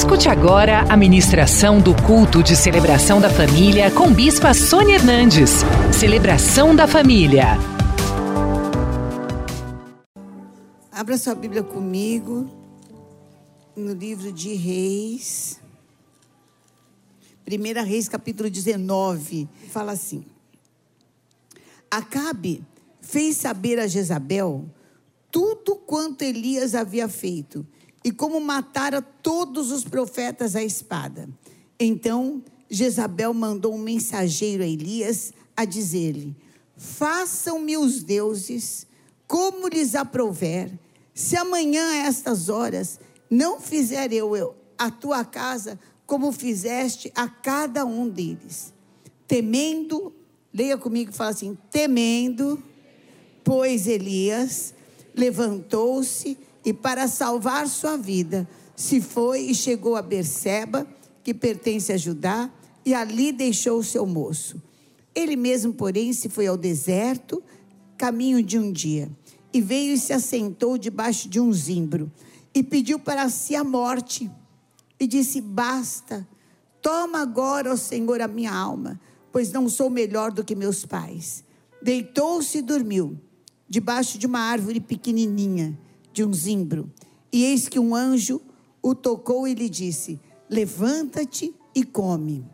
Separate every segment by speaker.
Speaker 1: Escute agora a ministração do culto de celebração da família com Bispa Sônia Hernandes. Celebração da família.
Speaker 2: Abra sua Bíblia comigo no livro de Reis. 1 Reis, capítulo 19. Fala assim: Acabe fez saber a Jezabel tudo quanto Elias havia feito e como matara todos os profetas à espada. Então Jezabel mandou um mensageiro a Elias a dizer-lhe: Façam-me os deuses como lhes aprouver, se amanhã a estas horas não fizer eu a tua casa como fizeste a cada um deles. Temendo, leia comigo e fala assim: temendo, pois Elias levantou-se e para salvar sua vida, se foi e chegou a Berseba, que pertence a Judá, e ali deixou o seu moço. Ele mesmo, porém, se foi ao deserto, caminho de um dia, e veio e se assentou debaixo de um zimbro, e pediu para si a morte, e disse: Basta, toma agora, ó Senhor, a minha alma, pois não sou melhor do que meus pais. Deitou-se e dormiu, debaixo de uma árvore pequenininha de um zimbro. E eis que um anjo o tocou e lhe disse: Levanta-te e come.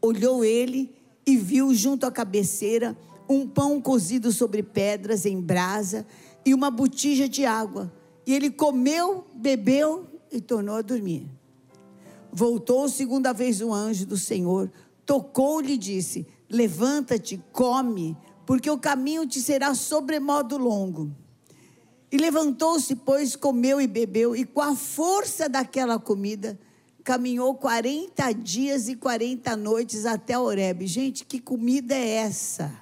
Speaker 2: Olhou ele e viu junto à cabeceira um pão cozido sobre pedras em brasa e uma botija de água. E ele comeu, bebeu e tornou a dormir. Voltou segunda vez o anjo do Senhor, tocou-lhe e disse: Levanta-te, come, porque o caminho te será sobremodo longo. E levantou-se, pois, comeu e bebeu, e com a força daquela comida, caminhou 40 dias e 40 noites até Oreb. Gente, que comida é essa?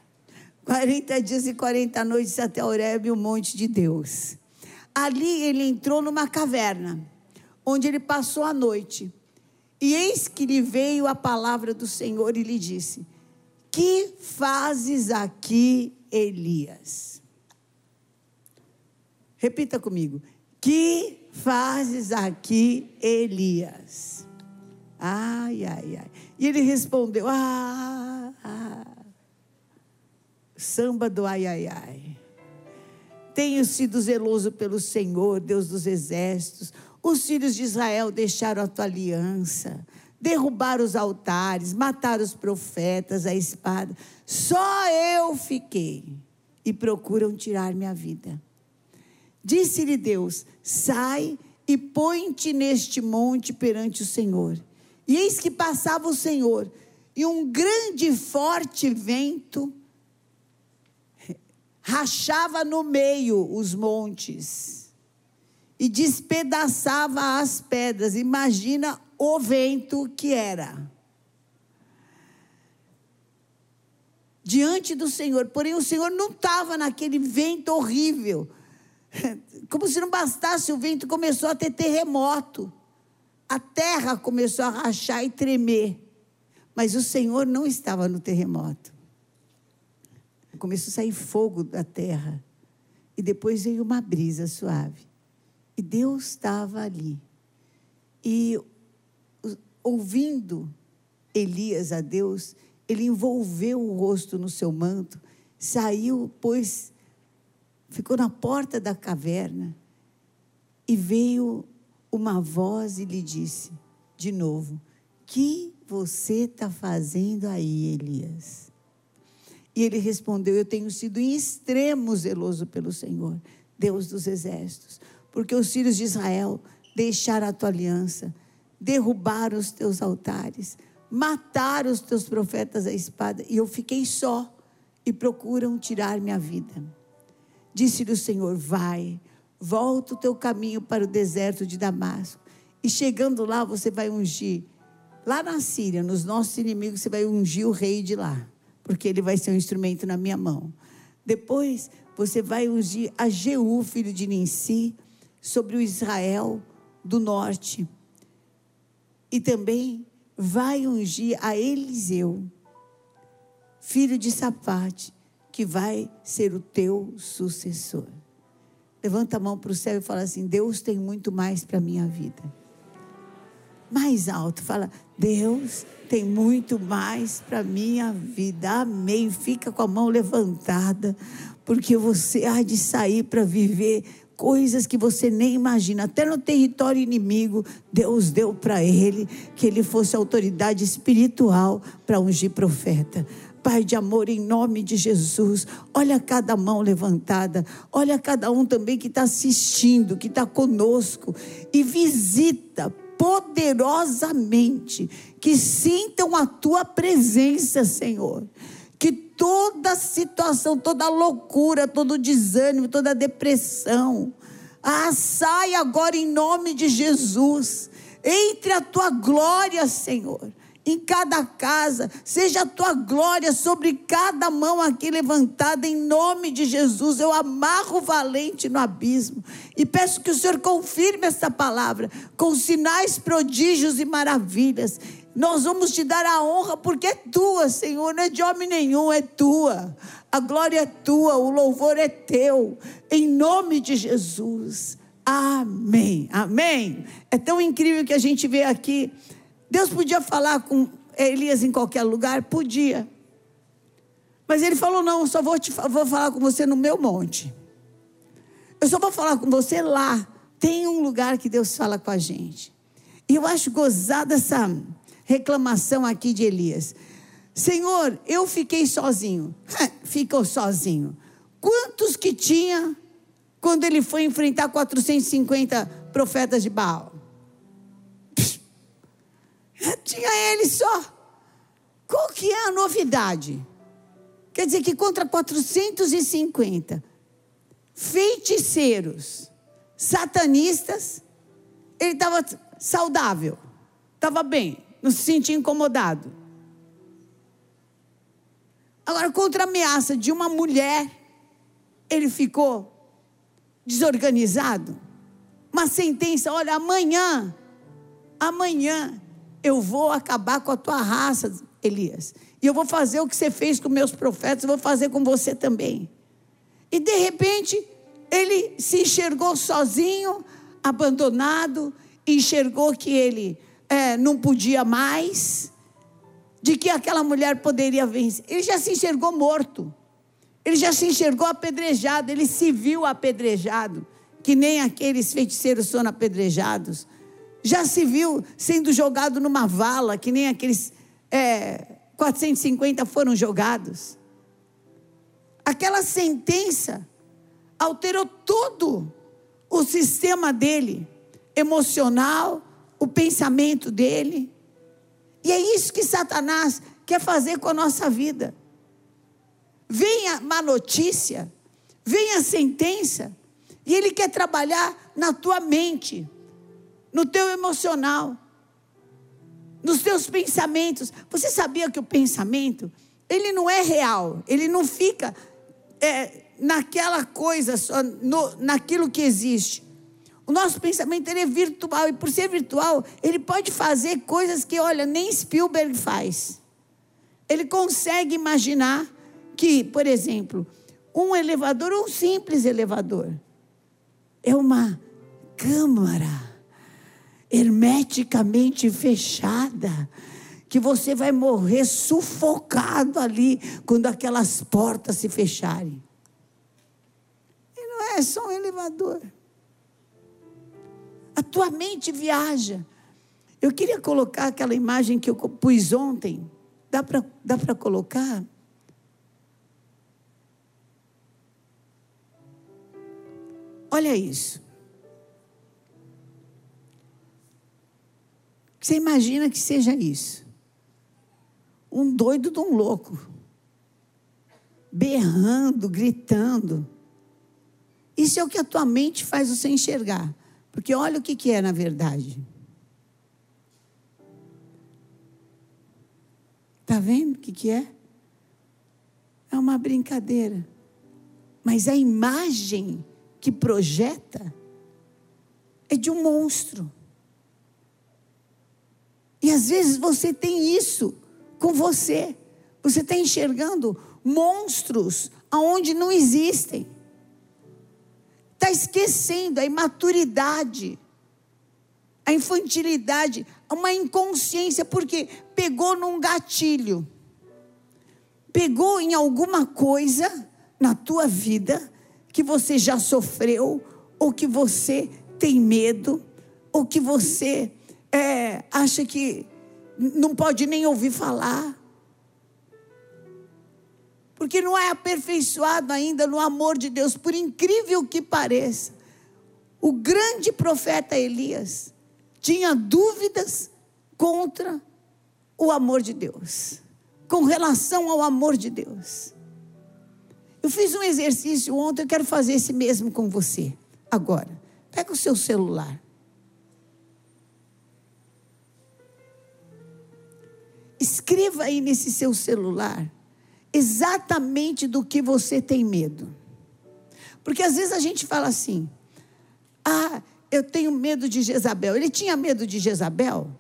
Speaker 2: 40 dias e 40 noites até Oreb, o monte de Deus. Ali ele entrou numa caverna, onde ele passou a noite. E eis que lhe veio a palavra do Senhor e lhe disse: Que fazes aqui, Elias? Repita comigo. Que fazes aqui, Elias? Ai, ai, ai. E ele respondeu: Ah, ah. samba do ai, ai, ai. Tenho sido zeloso pelo Senhor, Deus dos exércitos. Os filhos de Israel deixaram a tua aliança, derrubaram os altares, mataram os profetas, a espada. Só eu fiquei e procuram tirar minha vida. Disse-lhe Deus: Sai e põe-te neste monte perante o Senhor. E eis que passava o Senhor, e um grande e forte vento rachava no meio os montes e despedaçava as pedras. Imagina o vento que era. Diante do Senhor, porém o Senhor não estava naquele vento horrível Como se não bastasse, o vento começou a ter terremoto. A terra começou a rachar e tremer. Mas o Senhor não estava no terremoto. Começou a sair fogo da terra. E depois veio uma brisa suave. E Deus estava ali. E ouvindo Elias a Deus, ele envolveu o rosto no seu manto, saiu, pôs ficou na porta da caverna e veio uma voz e lhe disse de novo: Que você está fazendo aí, Elias? E ele respondeu: Eu tenho sido em extremo zeloso pelo Senhor, Deus dos exércitos, porque os filhos de Israel deixaram a tua aliança, derrubaram os teus altares, mataram os teus profetas à espada, e eu fiquei só e procuram tirar minha vida. Disse-lhe o Senhor: Vai, volta o teu caminho para o deserto de Damasco. E chegando lá, você vai ungir. Lá na Síria, nos nossos inimigos, você vai ungir o rei de lá. Porque ele vai ser um instrumento na minha mão. Depois, você vai ungir a Jeú, filho de Ninsi, sobre o Israel do norte. E também vai ungir a Eliseu, filho de Sapate, que vai ser o teu sucessor. Levanta a mão para o céu e fala assim: Deus tem muito mais para a minha vida. mais alto. Fala, Deus tem muito mais para minha vida. Amém. Fica com a mão levantada, porque você há de sair para viver coisas que você nem imagina. Até no território inimigo, Deus deu para ele que ele fosse autoridade espiritual para ungir profeta. Pai de amor, em nome de Jesus, olha cada mão levantada, olha cada um também que está assistindo, que está conosco, e visita poderosamente, que sintam a tua presença, Senhor. Que toda situação, toda loucura, todo desânimo, toda depressão, ah, sai agora em nome de Jesus. Entre a tua glória, Senhor em cada casa, seja a tua glória sobre cada mão aqui levantada, em nome de Jesus. Eu amarro o valente no abismo e peço que o Senhor confirme essa palavra com sinais, prodígios e maravilhas. Nós vamos te dar a honra porque é tua, Senhor, não é de homem nenhum, é tua. A glória é tua, o louvor é teu, em nome de Jesus. Amém. Amém. É tão incrível que a gente vê aqui Deus podia falar com Elias em qualquer lugar? Podia. Mas ele falou: não, só vou, te, vou falar com você no meu monte. Eu só vou falar com você lá. Tem um lugar que Deus fala com a gente. E eu acho gozada essa reclamação aqui de Elias. Senhor, eu fiquei sozinho. Ficou sozinho. Quantos que tinha quando ele foi enfrentar 450 profetas de Baal? Tinha ele só. Qual que é a novidade? Quer dizer que contra 450 feiticeiros, satanistas, ele estava saudável, estava bem, não se sentia incomodado. Agora, contra a ameaça de uma mulher, ele ficou desorganizado. Uma sentença: olha, amanhã, amanhã eu vou acabar com a tua raça, Elias. E eu vou fazer o que você fez com meus profetas, eu vou fazer com você também. E de repente, ele se enxergou sozinho, abandonado, enxergou que ele é, não podia mais, de que aquela mulher poderia vencer. Ele já se enxergou morto, ele já se enxergou apedrejado, ele se viu apedrejado, que nem aqueles feiticeiros são apedrejados. Já se viu sendo jogado numa vala, que nem aqueles é, 450 foram jogados. Aquela sentença alterou todo o sistema dele, emocional, o pensamento dele. E é isso que Satanás quer fazer com a nossa vida. Vem a má notícia, vem a sentença, e ele quer trabalhar na tua mente no teu emocional, nos teus pensamentos. Você sabia que o pensamento, ele não é real, ele não fica é, naquela coisa, só no, naquilo que existe. O nosso pensamento ele é virtual e por ser virtual, ele pode fazer coisas que, olha, nem Spielberg faz. Ele consegue imaginar que, por exemplo, um elevador, um simples elevador, é uma câmara hermeticamente fechada, que você vai morrer sufocado ali quando aquelas portas se fecharem. E não é só um elevador. A tua mente viaja. Eu queria colocar aquela imagem que eu pus ontem. Dá para dá colocar? Olha isso. Você imagina que seja isso? Um doido de um louco, berrando, gritando. Isso é o que a tua mente faz você enxergar. Porque olha o que, que é na verdade. Está vendo o que, que é? É uma brincadeira. Mas a imagem que projeta é de um monstro. E às vezes você tem isso com você. Você está enxergando monstros aonde não existem. Está esquecendo a imaturidade. a infantilidade, uma inconsciência, porque pegou num gatilho, pegou em alguma coisa na tua vida que você já sofreu, ou que você tem medo, ou que você é, acha que não pode nem ouvir falar. Porque não é aperfeiçoado ainda no amor de Deus, por incrível que pareça. O grande profeta Elias tinha dúvidas contra o amor de Deus, com relação ao amor de Deus. Eu fiz um exercício ontem, eu quero fazer esse mesmo com você. Agora, pega o seu celular. Escreva aí nesse seu celular exatamente do que você tem medo. Porque às vezes a gente fala assim: ah, eu tenho medo de Jezabel. Ele tinha medo de Jezabel?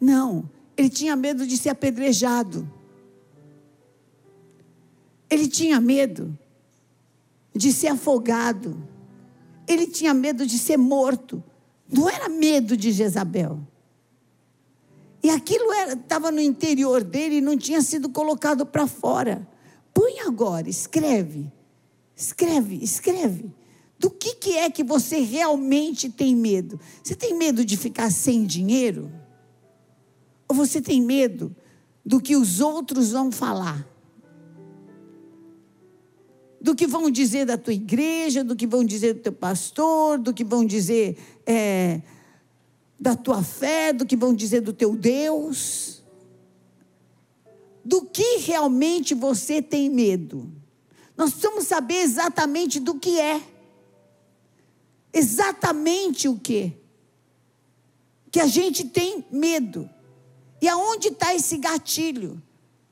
Speaker 2: Não, ele tinha medo de ser apedrejado. Ele tinha medo de ser afogado. Ele tinha medo de ser morto. Não era medo de Jezabel. E aquilo estava no interior dele e não tinha sido colocado para fora. Põe agora, escreve. Escreve, escreve. Do que, que é que você realmente tem medo? Você tem medo de ficar sem dinheiro? Ou você tem medo do que os outros vão falar? Do que vão dizer da tua igreja, do que vão dizer do teu pastor, do que vão dizer é, da tua fé, do que vão dizer do teu Deus? Do que realmente você tem medo? Nós precisamos saber exatamente do que é. Exatamente o que? Que a gente tem medo. E aonde está esse gatilho?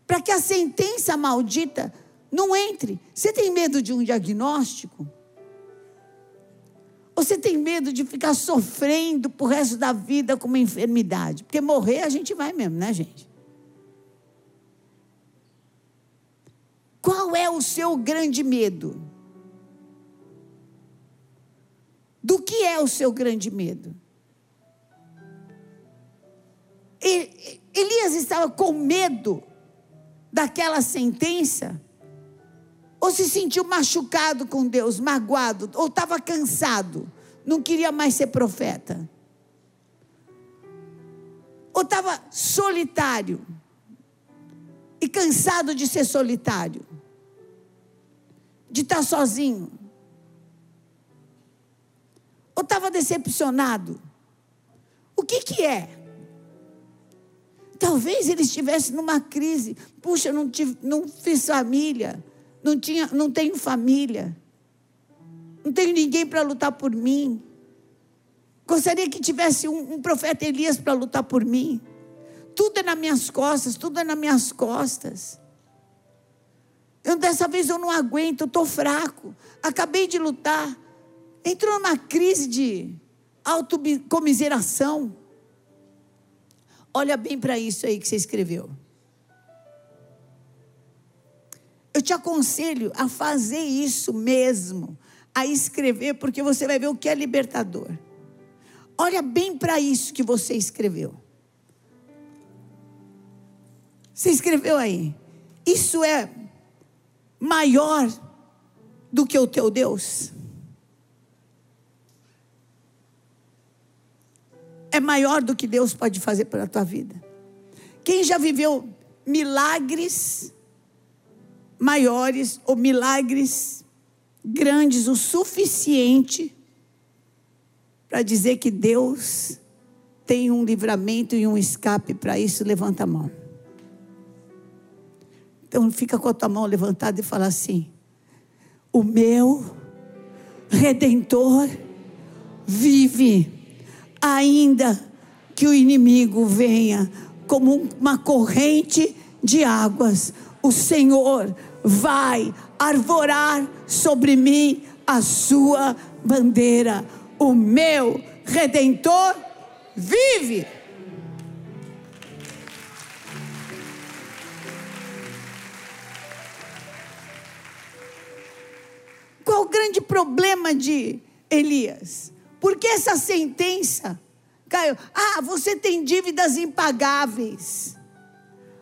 Speaker 2: Para que a sentença maldita não entre. Você tem medo de um diagnóstico? Você tem medo de ficar sofrendo por resto da vida com uma enfermidade? Porque morrer a gente vai mesmo, né, gente? Qual é o seu grande medo? Do que é o seu grande medo? Elias estava com medo daquela sentença? Ou se sentiu machucado com Deus, magoado, ou estava cansado, não queria mais ser profeta? Ou estava solitário e cansado de ser solitário, de estar sozinho? Ou estava decepcionado? O que que é? Talvez ele estivesse numa crise. Puxa, não, tive, não fiz família. Não, tinha, não tenho família. Não tenho ninguém para lutar por mim. Gostaria que tivesse um, um profeta Elias para lutar por mim. Tudo é nas minhas costas, tudo é nas minhas costas. Eu, dessa vez eu não aguento, eu estou fraco. Acabei de lutar entrou numa crise de autocomiseração. Olha bem para isso aí que você escreveu. Eu te aconselho a fazer isso mesmo, a escrever, porque você vai ver o que é libertador. Olha bem para isso que você escreveu. Você escreveu aí. Isso é maior do que o teu Deus? é maior do que Deus pode fazer pela tua vida. Quem já viveu milagres maiores ou milagres grandes o suficiente para dizer que Deus tem um livramento e um escape para isso, levanta a mão. Então fica com a tua mão levantada e fala assim: O meu redentor vive ainda que o inimigo venha como uma corrente de águas, o Senhor vai arvorar sobre mim a sua bandeira. O meu redentor vive. Qual o grande problema de Elias? Porque essa sentença Caio, ah, você tem dívidas impagáveis.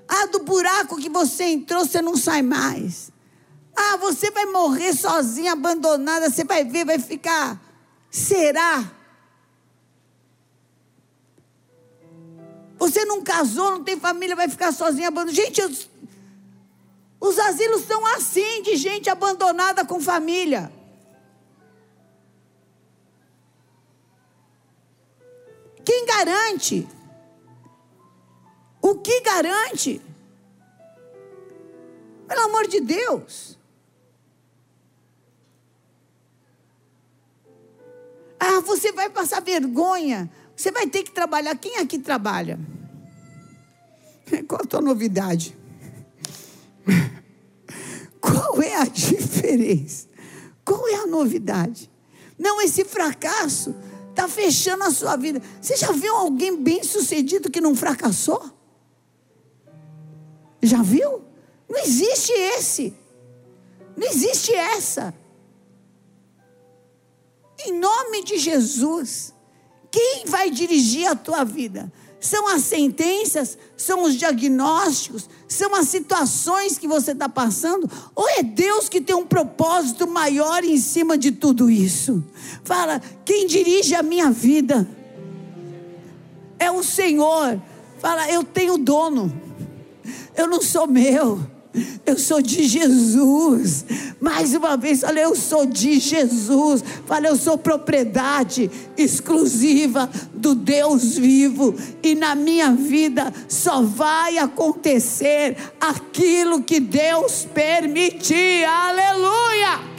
Speaker 2: Ah, do buraco que você entrou, você não sai mais. Ah, você vai morrer sozinha, abandonada, você vai ver, vai ficar. Será? Você não casou, não tem família, vai ficar sozinha, abandonada. Gente, os, os asilos são assim, de gente abandonada com família. Quem garante? O que garante? Pelo amor de Deus. Ah, você vai passar vergonha. Você vai ter que trabalhar. Quem aqui trabalha? Qual a tua novidade? Qual é a diferença? Qual é a novidade? Não, esse fracasso está fechando a sua vida. Você já viu alguém bem sucedido que não fracassou? Já viu? Não existe esse. Não existe essa. Em nome de Jesus, quem vai dirigir a tua vida? São as sentenças, são os diagnósticos, são as situações que você está passando, ou é Deus que tem um propósito maior em cima de tudo isso? Fala, quem dirige a minha vida é o Senhor. Fala, eu tenho dono, eu não sou meu. Eu sou de Jesus. Mais uma vez, olha, eu sou de Jesus. Fala, eu sou propriedade exclusiva do Deus vivo. E na minha vida só vai acontecer aquilo que Deus permitir. Aleluia!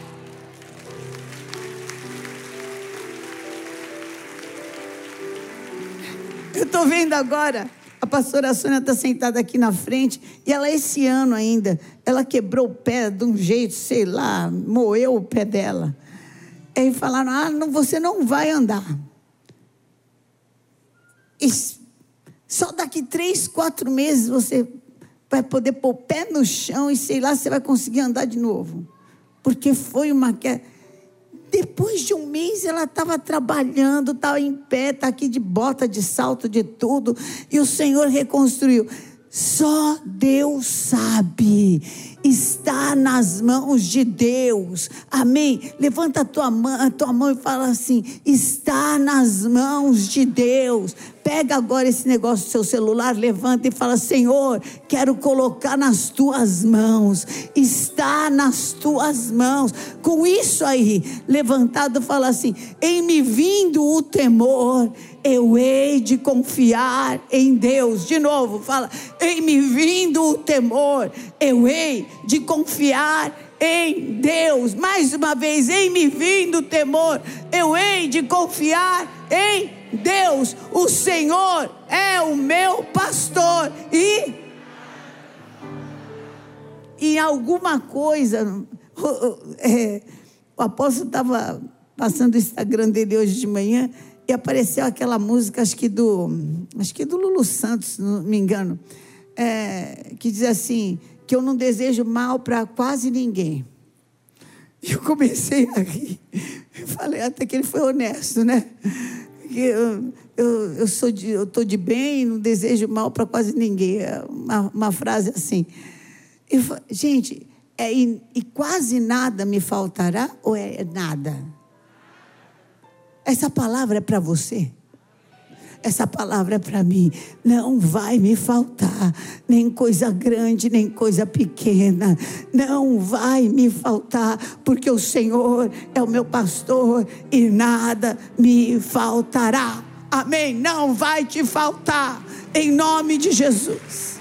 Speaker 2: Eu estou vendo agora a pastora Sônia está sentada aqui na frente e ela, esse ano ainda, ela quebrou o pé de um jeito, sei lá, moeu o pé dela. Aí falaram: Ah, não, você não vai andar. E só daqui três, quatro meses você vai poder pôr o pé no chão e sei lá, você vai conseguir andar de novo. Porque foi uma queda. Depois de um mês ela estava trabalhando, estava em pé, está aqui de bota, de salto, de tudo, e o Senhor reconstruiu. Só Deus sabe. Está nas mãos de Deus. Amém. Levanta a tua mão, a tua mão e fala assim: está nas mãos de Deus. Pega agora esse negócio do seu celular, levanta e fala: Senhor, quero colocar nas tuas mãos. Está nas tuas mãos. Com isso aí, levantado, fala assim: em me vindo o temor, eu hei de confiar em Deus. De novo, fala: em me vindo o temor, eu hei de confiar em Deus. Mais uma vez, em me vindo o temor, eu hei de confiar em Deus. O Senhor é o meu pastor e em alguma coisa, é, o apóstolo estava passando o Instagram dele hoje de manhã e apareceu aquela música, acho que do, acho que do Lulu Santos, se não me engano, é, que diz assim, que eu não desejo mal para quase ninguém. E eu comecei a rir. Eu falei até que ele foi honesto, né? Que eu, eu, eu sou de, eu tô de bem, não desejo mal para quase ninguém. É uma, uma frase assim. Eu, gente, é, e, e quase nada me faltará ou é nada? Essa palavra é para você. Essa palavra é para mim. Não vai me faltar nem coisa grande, nem coisa pequena. Não vai me faltar, porque o Senhor é o meu pastor e nada me faltará. Amém. Não vai te faltar, em nome de Jesus.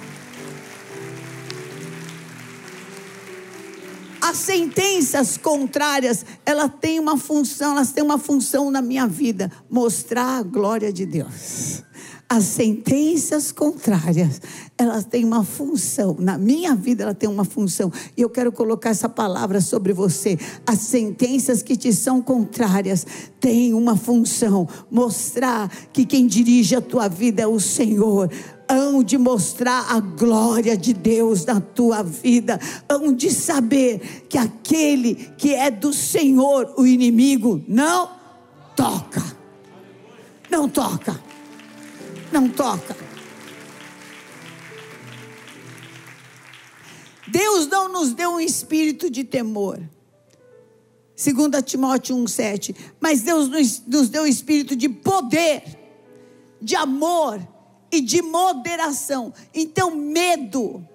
Speaker 2: As sentenças contrárias, ela tem uma função, elas têm uma função na minha vida, mostrar a glória de Deus. As sentenças contrárias, elas têm uma função. Na minha vida, ela tem uma função. E eu quero colocar essa palavra sobre você. As sentenças que te são contrárias têm uma função: mostrar que quem dirige a tua vida é o Senhor hão de mostrar a glória de Deus na tua vida, hão de saber que aquele que é do Senhor, o inimigo, não toca. Não toca. não toca. Deus não nos deu um espírito de temor. 2 Timóteo 1,7. Mas Deus nos deu um espírito de poder, de amor e de moderação. Então, medo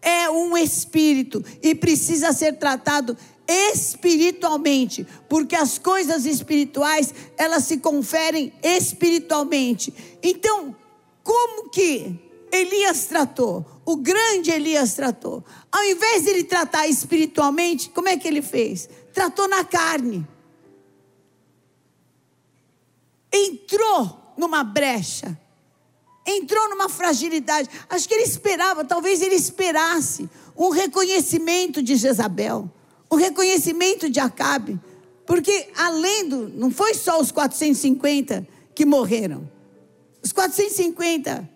Speaker 2: é um espírito e precisa ser tratado espiritualmente, porque as coisas espirituais, elas se conferem espiritualmente. Então, como que Elias tratou? O grande Elias tratou. Ao invés de ele tratar espiritualmente, como é que ele fez? Tratou na carne. Entrou numa brecha. Entrou numa fragilidade. Acho que ele esperava, talvez ele esperasse um reconhecimento de Jezabel o reconhecimento de Acabe. Porque além do. Não foi só os 450 que morreram. Os 450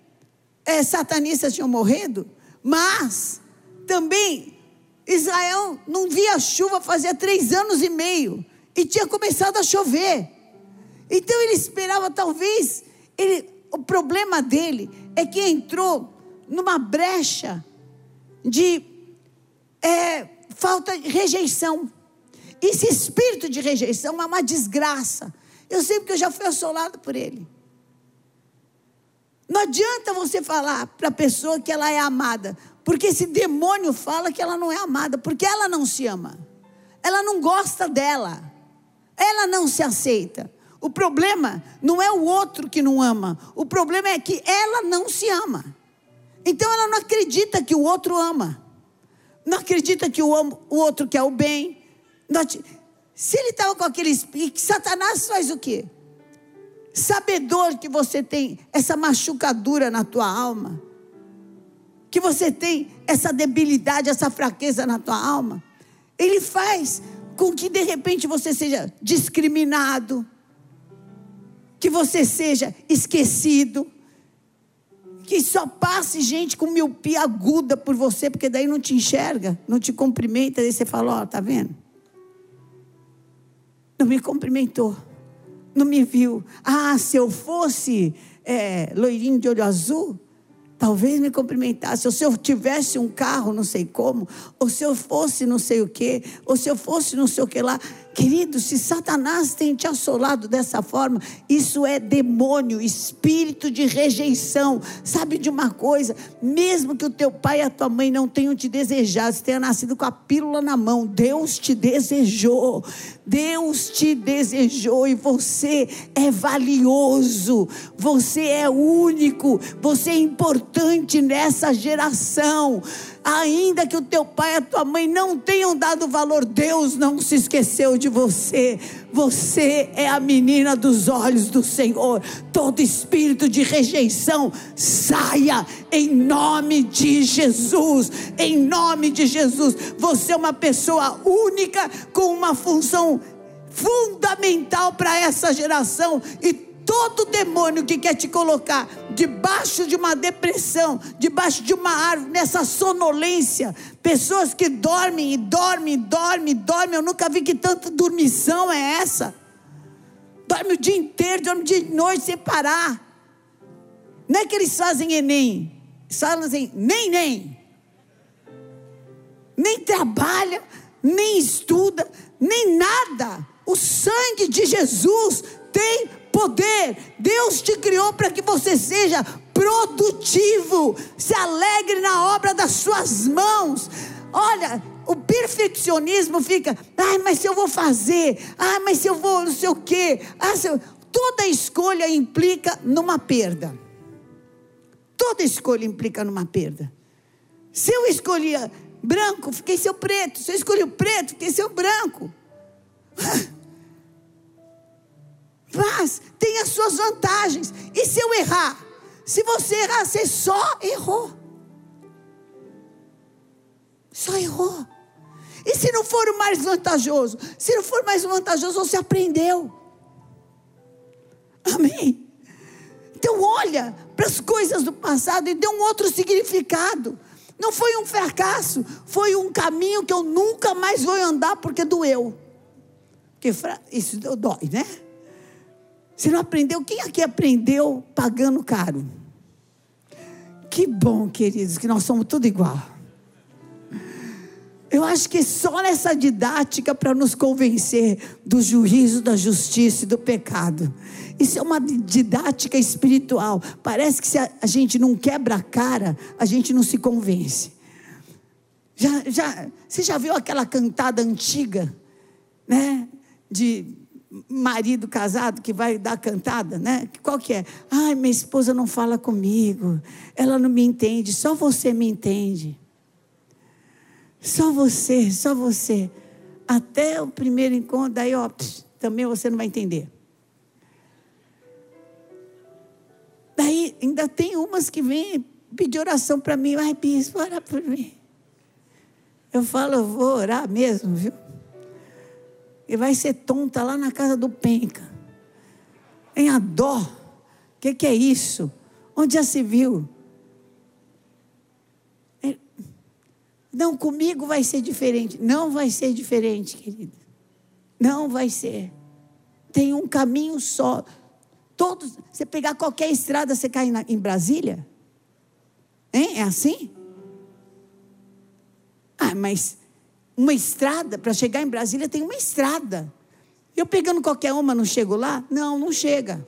Speaker 2: é, satanistas tinham morrido, mas também Israel não via chuva fazia três anos e meio e tinha começado a chover. Então ele esperava, talvez, ele, o problema dele é que entrou numa brecha de é, falta de rejeição. Esse espírito de rejeição é uma desgraça. Eu sei porque eu já fui assolado por ele. Não adianta você falar para a pessoa que ela é amada, porque esse demônio fala que ela não é amada, porque ela não se ama. Ela não gosta dela. Ela não se aceita. O problema não é o outro que não ama, o problema é que ela não se ama. Então ela não acredita que o outro ama não acredita que o, o outro quer o bem. se ele estava com aquele espírito, Satanás faz o quê? Sabedor que você tem essa machucadura na tua alma, que você tem essa debilidade, essa fraqueza na tua alma, ele faz com que de repente você seja discriminado, que você seja esquecido, que só passe gente com miopia aguda por você, porque daí não te enxerga, não te cumprimenta, daí você fala, ó, oh, tá vendo? Não me cumprimentou, não me viu. Ah, se eu fosse é, loirinho de olho azul, talvez me cumprimentasse. Ou se eu tivesse um carro, não sei como, ou se eu fosse não sei o quê, ou se eu fosse não sei o que lá. Querido, se Satanás tem te assolado dessa forma, isso é demônio, espírito de rejeição. Sabe de uma coisa? Mesmo que o teu pai e a tua mãe não tenham te desejado, você tenha nascido com a pílula na mão, Deus te desejou. Deus te desejou e você é valioso, você é único, você é importante nessa geração ainda que o teu pai e a tua mãe não tenham dado valor, Deus não se esqueceu de você. Você é a menina dos olhos do Senhor. Todo espírito de rejeição saia em nome de Jesus. Em nome de Jesus. Você é uma pessoa única com uma função fundamental para essa geração e todo demônio que quer te colocar debaixo de uma depressão, debaixo de uma árvore, nessa sonolência, pessoas que dormem e dormem, dormem, dormem. Eu nunca vi que tanta dormição é essa. Dorme o dia inteiro, dorme dia e noite sem parar. Não é que eles fazem Enem, eles assim, nem, nem. Nem trabalha, nem estuda, nem nada. O sangue de Jesus tem poder. Deus te criou para que você seja produtivo, se alegre na obra das suas mãos. Olha, o perfeccionismo fica, ai, mas se eu vou fazer, ai, mas se eu vou não sei o quê. Ah, eu... Toda escolha implica numa perda. Toda escolha implica numa perda. Se eu escolhia branco, fiquei seu preto. Se eu escolhi o preto, fiquei seu branco. Mas tem as suas vantagens. E se eu errar? Se você errar, você só errou. Só errou. E se não for o mais vantajoso? Se não for mais vantajoso, você aprendeu. Amém? Então, olha para as coisas do passado e dê um outro significado. Não foi um fracasso, foi um caminho que eu nunca mais vou andar porque doeu. Porque isso dói, né? Você não aprendeu? Quem aqui aprendeu pagando caro? Que bom, queridos, que nós somos tudo igual. Eu acho que só nessa didática para nos convencer do juízo, da justiça e do pecado. Isso é uma didática espiritual. Parece que se a, gente não quebra a cara, a gente não se convence. Já, já, você já viu aquela cantada antiga, né? De marido casado que vai dar cantada, né? Qual que é? Ai, minha esposa não fala comigo, ela não me entende, só você me entende. Só você, só você. Até o primeiro encontro, daí, ó, também você não vai entender. Daí ainda tem umas que vêm pedir oração para mim, ai, bispo, ora por mim. Eu falo, eu vou orar mesmo, viu? E vai ser tonta lá na casa do Penca. Em a dó. O que, que é isso? Onde já se viu? É, não, comigo vai ser diferente. Não vai ser diferente, querido. Não vai ser. Tem um caminho só. Todos, você pegar qualquer estrada, você cai na, em Brasília? Hein? É assim? Ah, mas uma estrada, para chegar em Brasília tem uma estrada. Eu pegando qualquer uma, não chego lá? Não, não chega.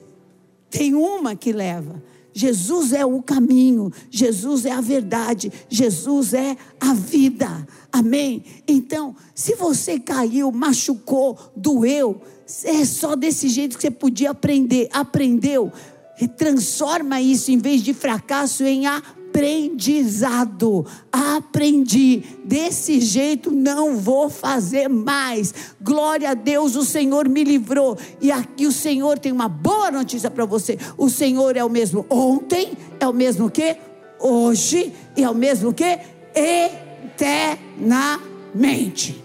Speaker 2: Tem uma que leva. Jesus é o caminho, Jesus é a verdade, Jesus é a vida. Amém? Então, se você caiu, machucou, doeu, é só desse jeito que você podia aprender. Aprendeu, transforma isso em vez de fracasso em aprendizado aprendizado. Aprendi. Desse jeito não vou fazer mais. Glória a Deus, o Senhor me livrou. E aqui o Senhor tem uma boa notícia para você. O Senhor é o mesmo ontem, é o mesmo que hoje e é o mesmo que eternamente.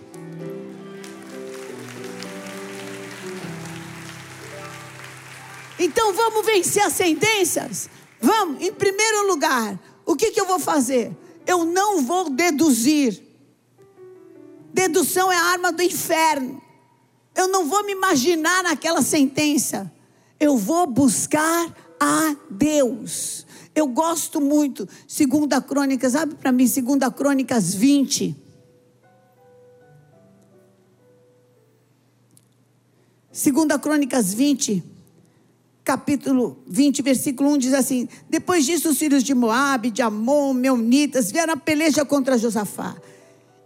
Speaker 2: Então vamos vencer as sentenças? Vamos, em primeiro lugar, o que, que eu vou fazer? Eu não vou deduzir. Dedução é a arma do inferno. Eu não vou me imaginar naquela sentença. Eu vou buscar a Deus. Eu gosto muito, segunda Crônicas, abre para mim, segunda Crônicas 20. Segunda Crônicas 20 capítulo 20, versículo 1 diz assim: Depois disso, os filhos de Moabe, de Amon, Meunitas, vieram a peleja contra Josafá.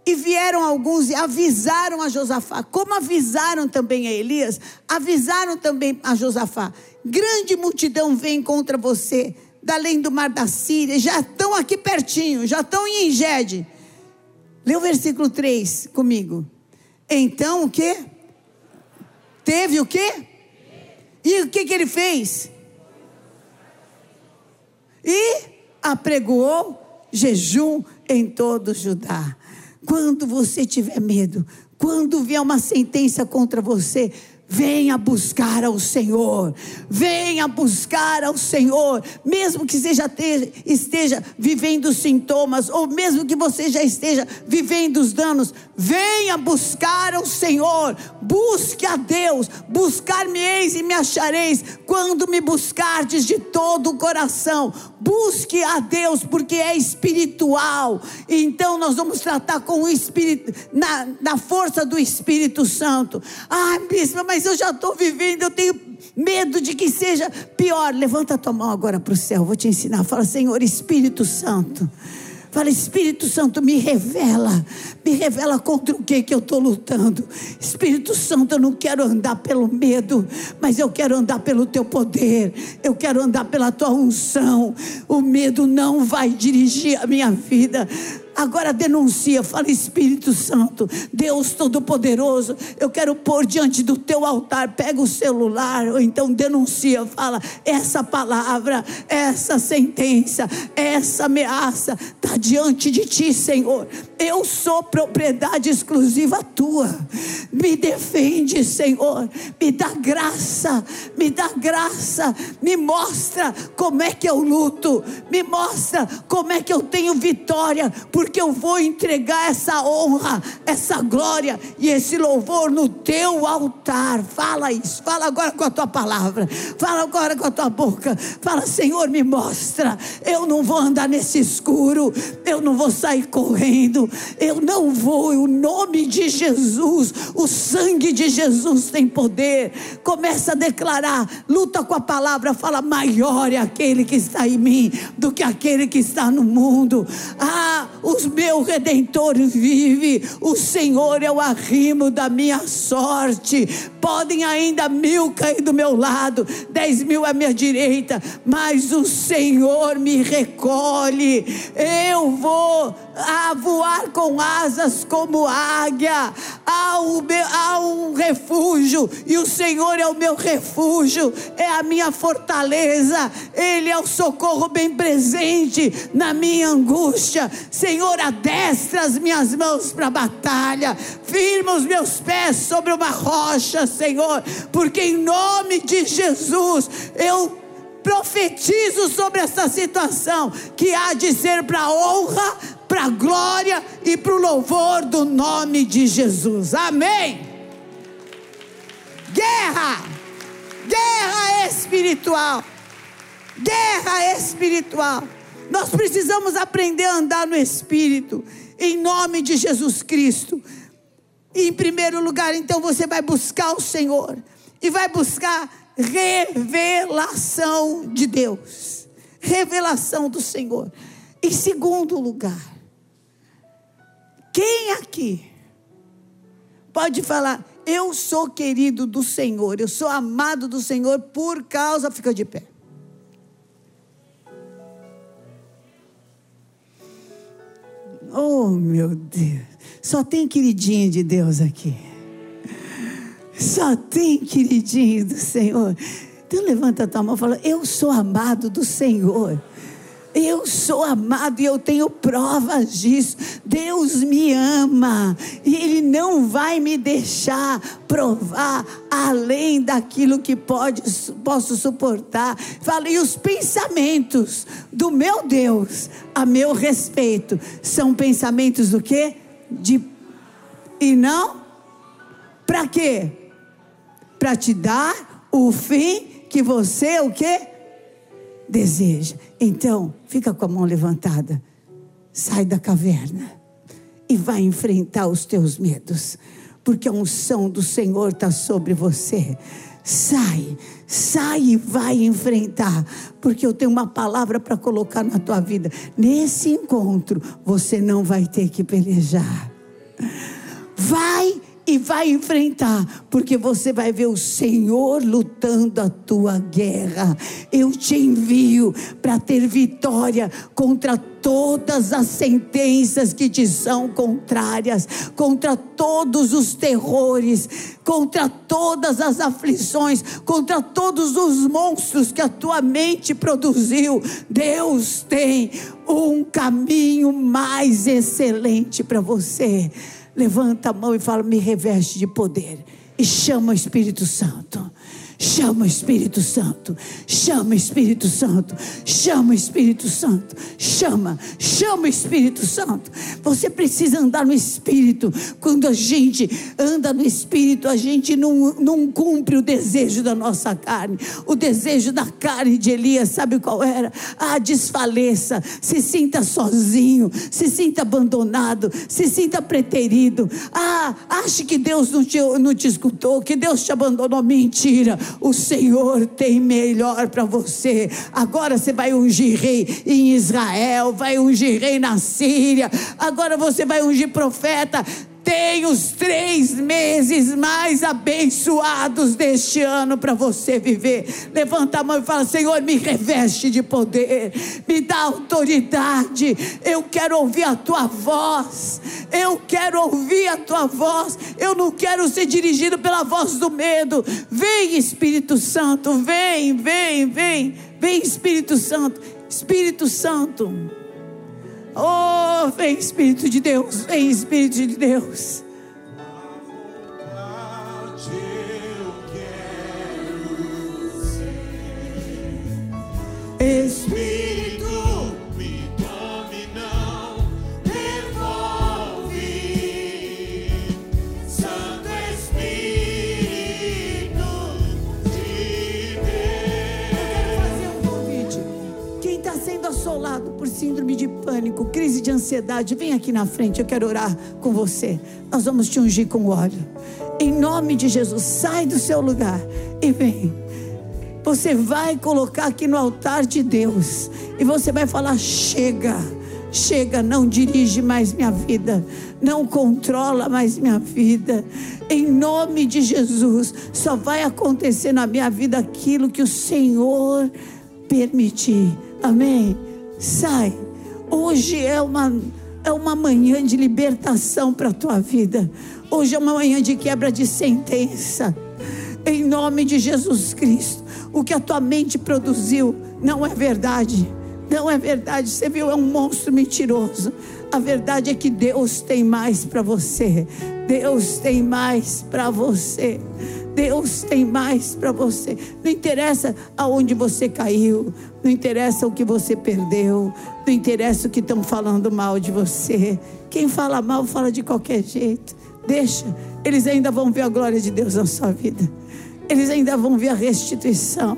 Speaker 2: E vieram alguns e avisaram a Josafá, como avisaram também a Elias, avisaram também a Josafá: grande multidão vem contra você, da além do mar da Síria, já estão aqui pertinho, já estão em Engede. Lê o versículo 3 comigo. Então o que? Teve o que? E o que, que ele fez? E apregoou jejum em todo Judá. Quando você tiver medo, quando vier uma sentença contra você, Venha buscar ao Senhor, venha buscar ao Senhor, mesmo que você já esteja vivendo sintomas, ou mesmo que você já esteja vivendo os danos, venha buscar ao Senhor, busque a Deus, buscar-me-eis e me achareis, quando me buscardes de todo o coração, busque a Deus, porque é espiritual, então nós vamos tratar com o Espírito, na, na força do Espírito Santo. Ah, bispo, mas mas eu já estou vivendo, eu tenho medo de que seja pior. Levanta a tua mão agora para o céu, vou te ensinar. Fala, Senhor Espírito Santo. Fala, Espírito Santo, me revela, me revela contra o que que eu estou lutando. Espírito Santo, eu não quero andar pelo medo, mas eu quero andar pelo teu poder, eu quero andar pela tua unção. O medo não vai dirigir a minha vida. Agora denuncia, fala Espírito Santo, Deus Todo-Poderoso, eu quero pôr diante do teu altar, pega o celular, ou então denuncia, fala, essa palavra, essa sentença, essa ameaça está diante de ti, Senhor. Eu sou propriedade exclusiva tua. Me defende, Senhor. Me dá graça, me dá graça. Me mostra como é que eu luto. Me mostra como é que eu tenho vitória, porque porque eu vou entregar essa honra, essa glória e esse louvor no teu altar. Fala isso, fala agora com a tua palavra, fala agora com a tua boca. Fala, Senhor, me mostra. Eu não vou andar nesse escuro, eu não vou sair correndo, eu não vou. O nome de Jesus, o sangue de Jesus tem poder. Começa a declarar, luta com a palavra, fala: maior é aquele que está em mim do que aquele que está no mundo. Ah, os meu redentor vive, o Senhor é o arrimo da minha sorte. Podem ainda mil cair do meu lado, dez mil à minha direita, mas o Senhor me recolhe. Eu vou a voar com asas como águia. Há um, há um refúgio, e o Senhor é o meu refúgio, é a minha fortaleza, Ele é o socorro bem presente na minha angústia. Senhor, adestra as minhas mãos para a batalha, firma os meus pés sobre uma rocha, Senhor, porque em nome de Jesus eu profetizo sobre essa situação que há de ser para honra, para a glória e para o louvor do nome de Jesus. Amém. Guerra, guerra espiritual, guerra espiritual. Nós precisamos aprender a andar no Espírito, em nome de Jesus Cristo. E em primeiro lugar, então, você vai buscar o Senhor e vai buscar revelação de Deus, revelação do Senhor. Em segundo lugar, quem aqui pode falar, eu sou querido do Senhor, eu sou amado do Senhor por causa, fica de pé. Oh, meu Deus. Só tem queridinho de Deus aqui. Só tem queridinho do Senhor. Então levanta a tua mão e fala: Eu sou amado do Senhor. Eu sou amado e eu tenho provas disso. Deus me ama e Ele não vai me deixar provar além daquilo que pode, posso suportar. Falei, os pensamentos do meu Deus a meu respeito são pensamentos do quê? De e não para quê? Para te dar o fim que você o quê? Deseja. Então, fica com a mão levantada. Sai da caverna e vai enfrentar os teus medos, porque a unção do Senhor está sobre você. Sai, sai e vai enfrentar, porque eu tenho uma palavra para colocar na tua vida. Nesse encontro, você não vai ter que pelejar. Vai e vai enfrentar, porque você vai ver o Senhor lutando a tua guerra. Eu te envio para ter vitória contra todas as sentenças que te são contrárias, contra todos os terrores, contra todas as aflições, contra todos os monstros que a tua mente produziu. Deus tem um caminho mais excelente para você levanta a mão e fala: Me reveste de poder. E chama o Espírito Santo. Chama o Espírito Santo, chama o Espírito Santo, chama o Espírito Santo, chama, chama o Espírito Santo. Você precisa andar no Espírito. Quando a gente anda no Espírito, a gente não, não cumpre o desejo da nossa carne. O desejo da carne de Elias, sabe qual era? Ah, desfaleça, se sinta sozinho, se sinta abandonado, se sinta preterido. Ah, ache que Deus não te, não te escutou, que Deus te abandonou. Mentira o Senhor tem melhor para você. Agora você vai ungir rei em Israel, vai ungir rei na Síria, agora você vai ungir profeta tem os três meses mais abençoados deste ano para você viver. Levanta a mão e fala: Senhor, me reveste de poder, me dá autoridade. Eu quero ouvir a tua voz. Eu quero ouvir a tua voz. Eu não quero ser dirigido pela voz do medo. Vem, Espírito Santo, vem, vem, vem, vem, Espírito Santo, Espírito Santo. Oh, vem Espírito de Deus, vem Espírito de Deus. Espírito assolado por síndrome de pânico, crise de ansiedade, vem aqui na frente, eu quero orar com você. Nós vamos te ungir com óleo. Em nome de Jesus, sai do seu lugar e vem. Você vai colocar aqui no altar de Deus e você vai falar: chega, chega, não dirige mais minha vida, não controla mais minha vida. Em nome de Jesus, só vai acontecer na minha vida aquilo que o Senhor permitir. Amém? Sai. Hoje é uma, é uma manhã de libertação para a tua vida. Hoje é uma manhã de quebra de sentença. Em nome de Jesus Cristo. O que a tua mente produziu não é verdade. Não é verdade. Você viu, é um monstro mentiroso. A verdade é que Deus tem mais para você. Deus tem mais para você. Deus tem mais para você. Não interessa aonde você caiu, não interessa o que você perdeu, não interessa o que estão falando mal de você. Quem fala mal, fala de qualquer jeito. Deixa, eles ainda vão ver a glória de Deus na sua vida. Eles ainda vão ver a restituição.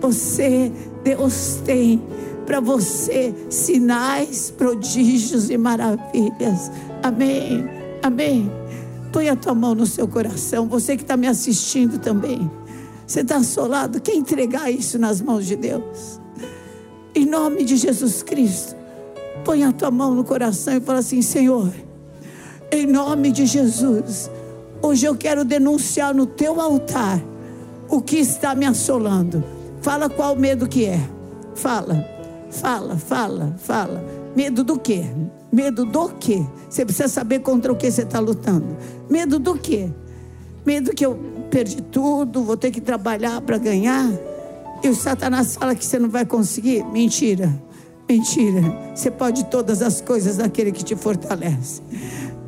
Speaker 2: Você, Deus tem para você sinais, prodígios e maravilhas. Amém. Amém. Põe a tua mão no seu coração. Você que está me assistindo também. Você está assolado. Quer entregar isso nas mãos de Deus? Em nome de Jesus Cristo. Põe a tua mão no coração e fala assim: Senhor, em nome de Jesus, hoje eu quero denunciar no teu altar o que está me assolando. Fala qual medo que é. Fala, fala, fala, fala. Medo do quê? Medo do quê? Você precisa saber contra o que você está lutando. Medo do quê? Medo que eu perdi tudo, vou ter que trabalhar para ganhar. E o Satanás fala que você não vai conseguir. Mentira, mentira. Você pode todas as coisas daquele que te fortalece.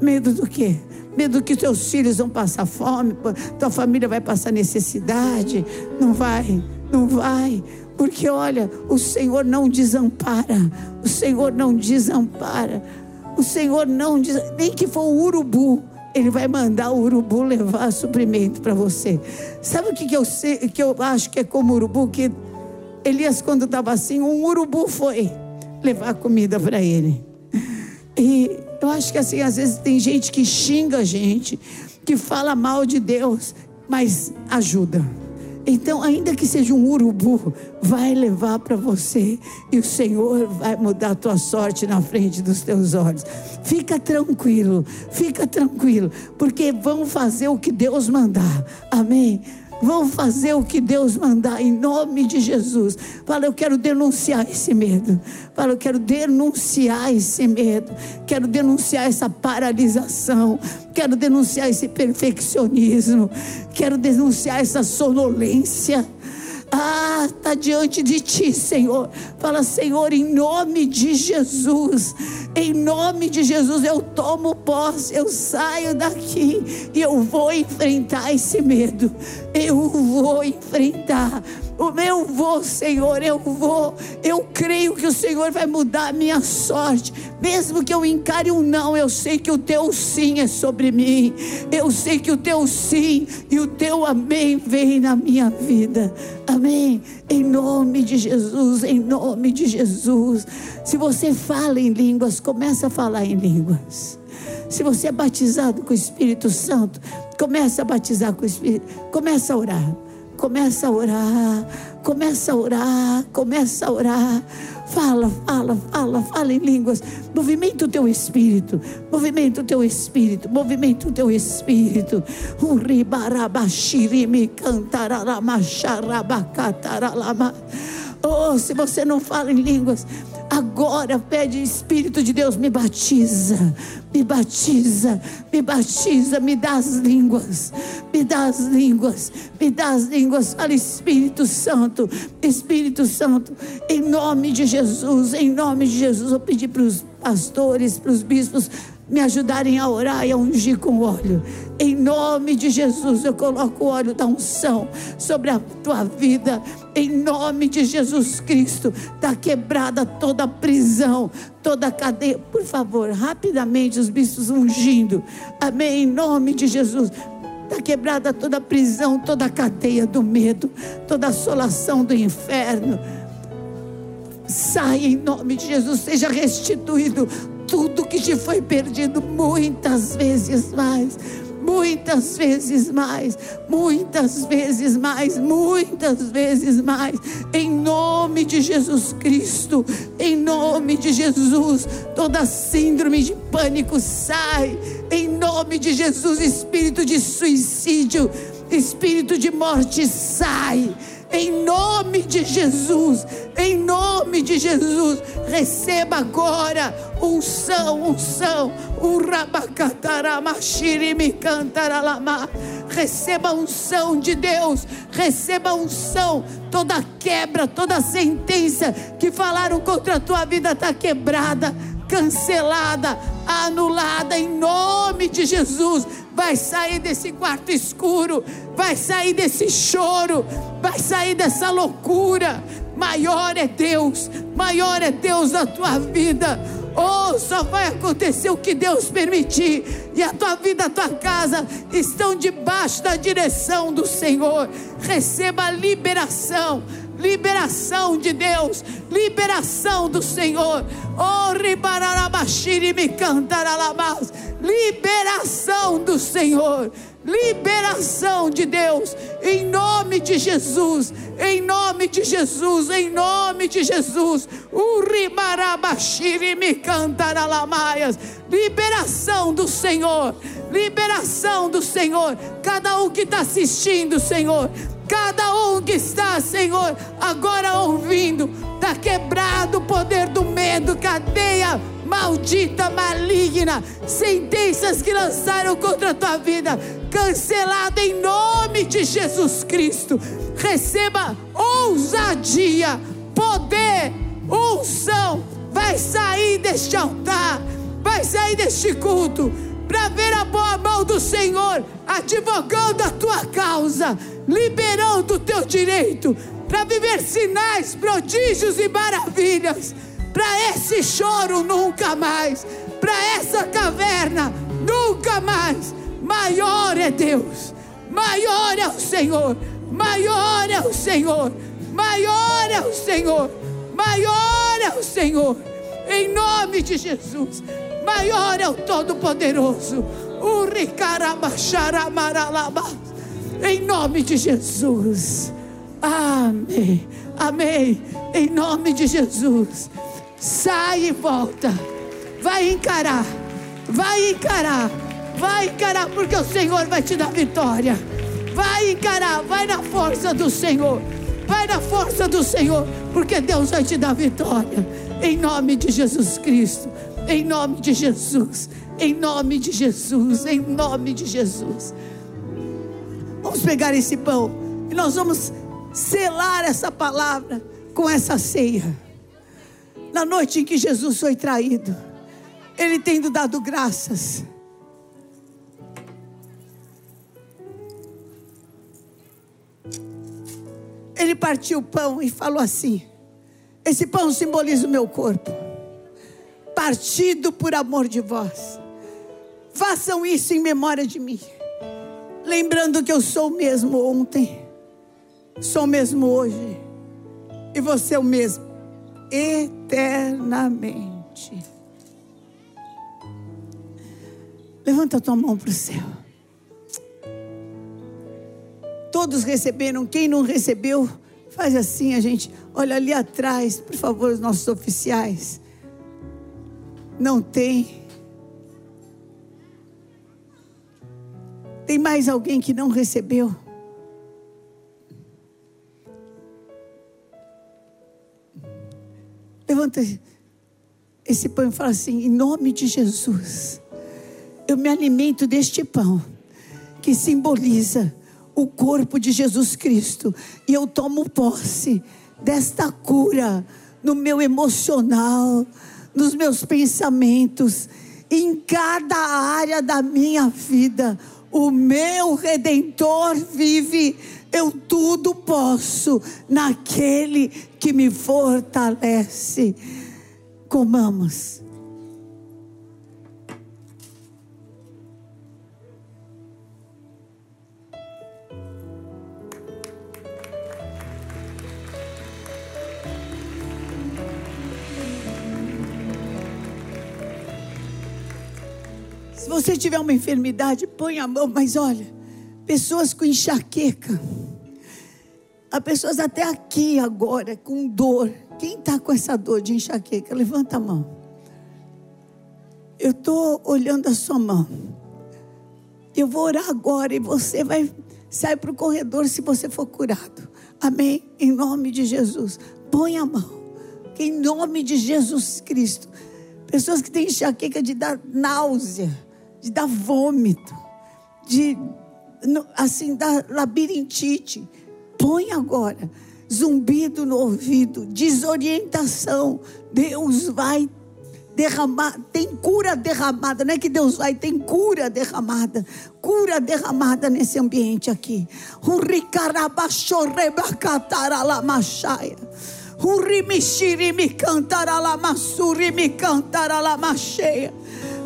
Speaker 2: Medo do quê? Medo que teus filhos vão passar fome, tua família vai passar necessidade. Não vai, não vai. Porque olha, o Senhor não desampara. O Senhor não desampara. O Senhor não diz, nem que for o urubu, ele vai mandar o urubu levar suprimento para você. Sabe o que, que eu sei, que eu acho que é como urubu? Que Elias, quando estava assim, um urubu foi levar comida para ele. E eu acho que assim, às vezes tem gente que xinga a gente, que fala mal de Deus, mas ajuda. Então, ainda que seja um urubu, vai levar para você e o Senhor vai mudar a tua sorte na frente dos teus olhos. Fica tranquilo, fica tranquilo, porque vão fazer o que Deus mandar. Amém. Vão fazer o que Deus mandar em nome de Jesus. Fala, eu quero denunciar esse medo. Fala, eu quero denunciar esse medo. Quero denunciar essa paralisação. Quero denunciar esse perfeccionismo. Quero denunciar essa sonolência. Ah, está diante de ti, Senhor. Fala, Senhor, em nome de Jesus. Em nome de Jesus, eu tomo posse, eu saio daqui e eu vou enfrentar esse medo. Eu vou enfrentar. O meu vou, Senhor, eu vou. Eu creio que o Senhor vai mudar a minha sorte. Mesmo que eu encare um não, eu sei que o teu sim é sobre mim. Eu sei que o teu sim e o teu amém vem na minha vida. Amém. Em nome de Jesus, em nome de Jesus. Se você fala em línguas, começa a falar em línguas. Se você é batizado com o Espírito Santo, começa a batizar com o Espírito, começa a orar. Começa a orar, começa a orar, começa a orar. Fala, fala, fala, fala em línguas. Movimenta o teu espírito, movimenta o teu espírito, movimenta o teu espírito. Oh, se você não fala em línguas, agora pede Espírito de Deus, me batiza, me batiza, me batiza, me dá as línguas, me dá as línguas, me dá as línguas. Fala Espírito Santo, Espírito Santo, em nome de Jesus, em nome de Jesus, eu pedi para os pastores, para os bispos, me ajudarem a orar e a ungir com óleo. Em nome de Jesus, eu coloco o óleo da unção sobre a tua vida. Em nome de Jesus Cristo, está quebrada toda prisão, toda cadeia. Por favor, rapidamente, os bichos ungindo. Amém. Em nome de Jesus. Está quebrada toda prisão, toda cadeia do medo, toda assolação do inferno Sai em nome de Jesus, seja restituído tudo que te foi perdido muitas vezes mais muitas vezes mais, muitas vezes mais, muitas vezes mais, em nome de Jesus Cristo, em nome de Jesus, toda síndrome de pânico sai, em nome de Jesus, espírito de suicídio, espírito de morte sai em nome de Jesus, em nome de Jesus, receba agora unção, unção, receba unção de Deus, receba unção, toda quebra, toda sentença que falaram contra a tua vida está quebrada, cancelada, anulada. Em nome de Jesus vai sair desse quarto escuro, vai sair desse choro, vai sair dessa loucura. Maior é Deus, maior é Deus na tua vida. Oh, só vai acontecer o que Deus permitir, e a tua vida, a tua casa estão debaixo da direção do Senhor. Receba a liberação liberação de Deus, liberação do Senhor. Oh. Liberação do Senhor. Liberação de Deus, em nome de Jesus, em nome de Jesus, em nome de Jesus. me. Liberação do Senhor, liberação do Senhor. Cada um que está assistindo, Senhor, Cada um que está, Senhor, agora ouvindo, está quebrado o poder do medo, cadeia maldita, maligna, sentenças que lançaram contra a tua vida, cancelado em nome de Jesus Cristo. Receba ousadia, poder, unção, vai sair deste altar, vai sair deste culto para ver a boa mão do Senhor advogando a tua causa, liberando o teu direito, para viver sinais, prodígios e maravilhas, para esse choro nunca mais, para essa caverna nunca mais. Maior é Deus, maior é o Senhor, maior é o Senhor, maior é o Senhor, maior é o Senhor, em nome de Jesus. Maior é o Todo-Poderoso. Em nome de Jesus. Amém. Amém. Em nome de Jesus. Sai e volta. Vai encarar. Vai encarar. Vai encarar, porque o Senhor vai te dar vitória. Vai encarar. Vai na força do Senhor. Vai na força do Senhor, porque Deus vai te dar vitória. Em nome de Jesus Cristo. Em nome de Jesus. Em nome de Jesus. Em nome de Jesus. Vamos pegar esse pão e nós vamos selar essa palavra com essa ceia. Na noite em que Jesus foi traído, ele tendo dado graças. Ele partiu o pão e falou assim: Esse pão simboliza o meu corpo partido por amor de vós. Façam isso em memória de mim. Lembrando que eu sou o mesmo ontem, sou o mesmo hoje, e você o mesmo eternamente. Levanta a tua mão para o céu. Todos receberam, quem não recebeu, faz assim, a gente. Olha ali atrás, por favor, os nossos oficiais. Não tem. Tem mais alguém que não recebeu? Levanta esse pão e fala assim: em nome de Jesus, eu me alimento deste pão que simboliza o corpo de Jesus Cristo e eu tomo posse desta cura no meu emocional, nos meus pensamentos, em cada área da minha vida. O meu redentor vive, eu tudo posso naquele que me fortalece. Comamos. Se você tiver uma enfermidade, põe a mão, mas olha, pessoas com enxaqueca há pessoas até aqui agora com dor. Quem está com essa dor de enxaqueca? Levanta a mão. Eu estou olhando a sua mão. Eu vou orar agora e você vai sair para o corredor se você for curado. Amém? Em nome de Jesus. Põe a mão. Em nome de Jesus Cristo. Pessoas que têm enxaqueca de dar náusea, de dar vômito, de assim dar labirintite. Põe agora zumbido no ouvido, desorientação. Deus vai derramar, tem cura derramada, não é que Deus vai, tem cura derramada, cura derramada nesse ambiente aqui.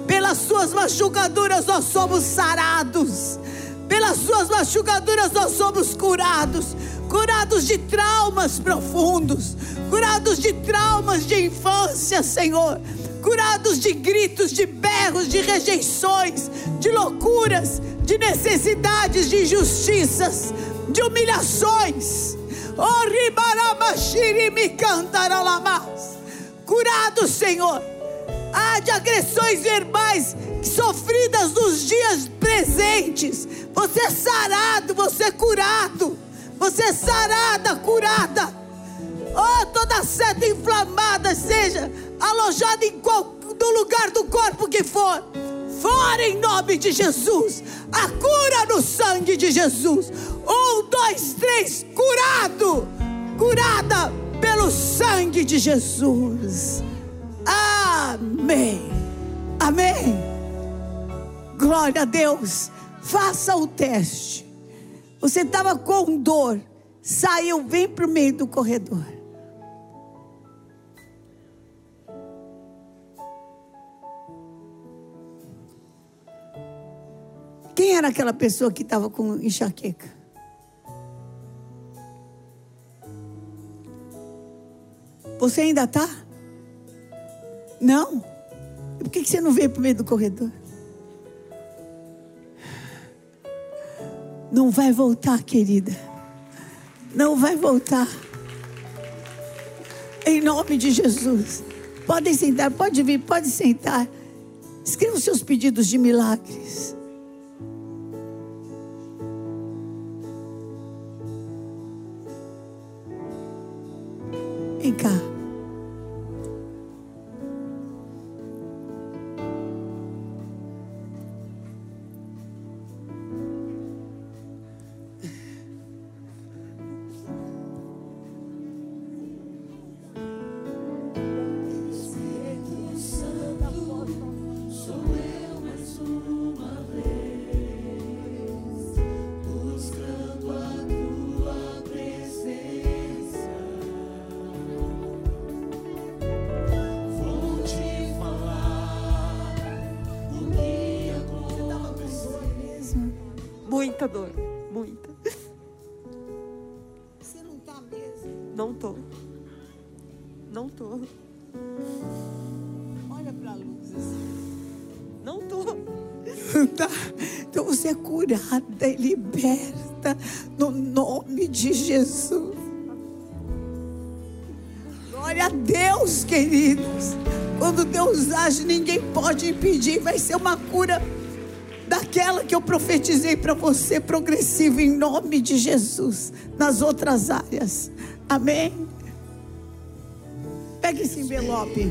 Speaker 2: Pelas suas machucaduras nós somos sarados. Pelas suas machucaduras nós somos curados curados de traumas profundos, curados de traumas de infância, Senhor, curados de gritos, de berros, de rejeições, de loucuras, de necessidades, de injustiças, de humilhações. Oh, curados, Senhor, ah, de agressões verbais sofridas nos dias presentes. Você é sarado, você é curado. Você é sarada, curada. Oh, toda seta inflamada seja alojada em qual, no lugar do corpo que for. Fora em nome de Jesus. A cura no sangue de Jesus. Um, dois, três, curado. Curada pelo sangue de Jesus. Amém. Amém. Glória a Deus. Faça o teste. Você estava com dor, saiu, vem para o meio do corredor. Quem era aquela pessoa que estava com enxaqueca? Você ainda está? Não? Por que você não veio para o meio do corredor? Não vai voltar, querida. Não vai voltar. Em nome de Jesus. Podem sentar, pode vir, pode sentar. Escreva os seus pedidos de milagres. Queridos. Quando Deus age, ninguém pode impedir. Vai ser uma cura daquela que eu profetizei para você, progressiva em nome de Jesus, nas outras áreas. Amém? Pegue esse envelope.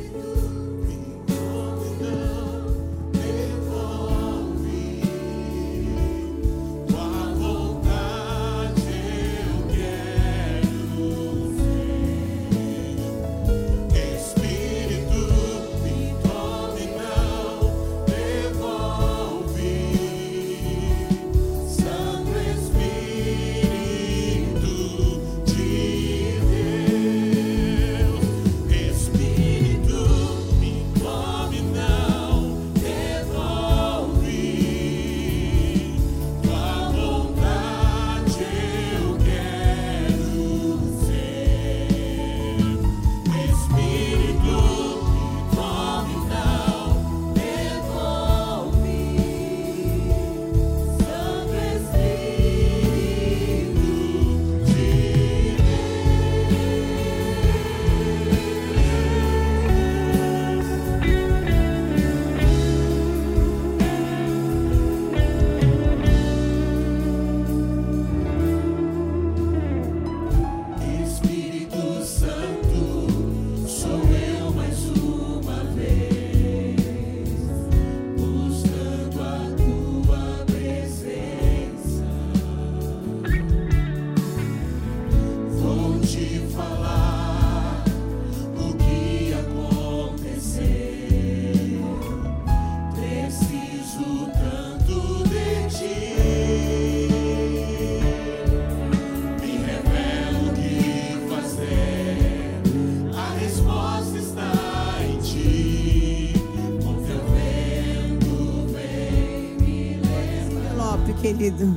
Speaker 2: Querido.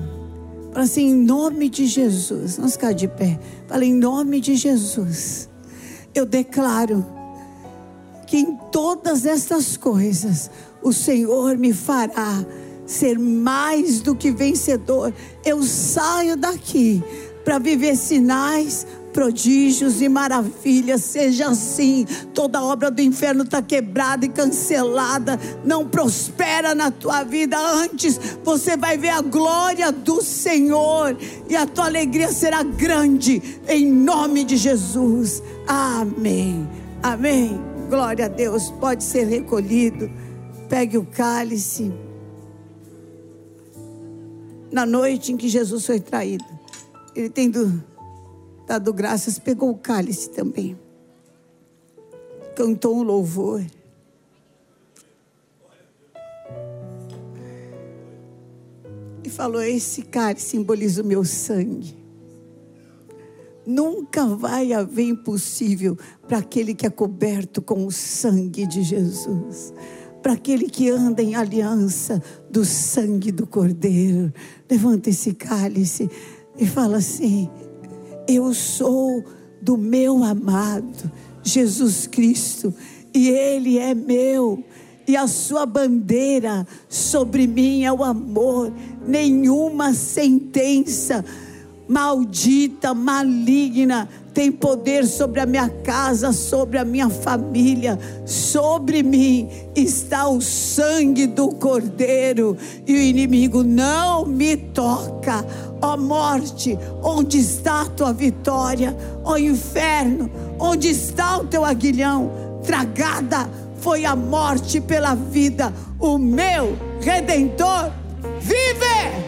Speaker 2: Fala assim, em nome de Jesus. Vamos ficar de pé. Fala, em nome de Jesus. Eu declaro que em todas estas coisas o Senhor me fará ser mais do que vencedor. Eu saio daqui para viver sinais, prodígios e maravilhas. Seja assim. Toda obra do inferno está quebrada e cancelada. Não prospera na tua vida. Antes você vai ver a glória do Senhor e a tua alegria será grande. Em nome de Jesus. Amém. Amém. Glória a Deus. Pode ser recolhido. Pegue o cálice. Na noite em que Jesus foi traído, ele tendo dado graças, pegou o cálice também. Cantou um louvor. E falou: Esse cálice simboliza o meu sangue. Nunca vai haver impossível para aquele que é coberto com o sangue de Jesus. Para aquele que anda em aliança do sangue do Cordeiro. Levanta esse cálice e fala assim: eu sou do meu amado Jesus Cristo e Ele é meu. E a sua bandeira sobre mim é o amor. Nenhuma sentença maldita, maligna, tem poder sobre a minha casa, sobre a minha família, sobre mim está o sangue do Cordeiro, e o inimigo não me toca. Ó morte, onde está a tua vitória? Ó inferno, onde está o teu aguilhão? Tragada foi a morte pela vida, o meu redentor vive!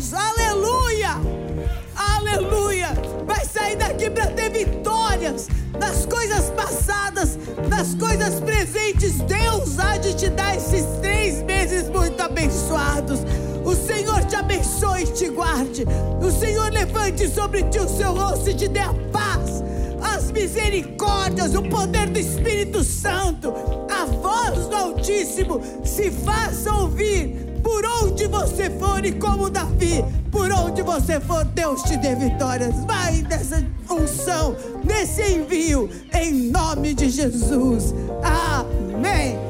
Speaker 2: Deus, aleluia, aleluia. Vai sair daqui para ter vitórias nas coisas passadas, nas coisas presentes. Deus há de te dar esses três meses muito abençoados. O Senhor te abençoe e te guarde. O Senhor levante sobre ti o seu rosto e te dê a paz, as misericórdias, o poder do Espírito Santo, a voz do Altíssimo se faça ouvir por onde você for e como Davi, por onde você for, Deus te dê vitórias. Vai nessa unção, nesse envio, em nome de Jesus. Amém.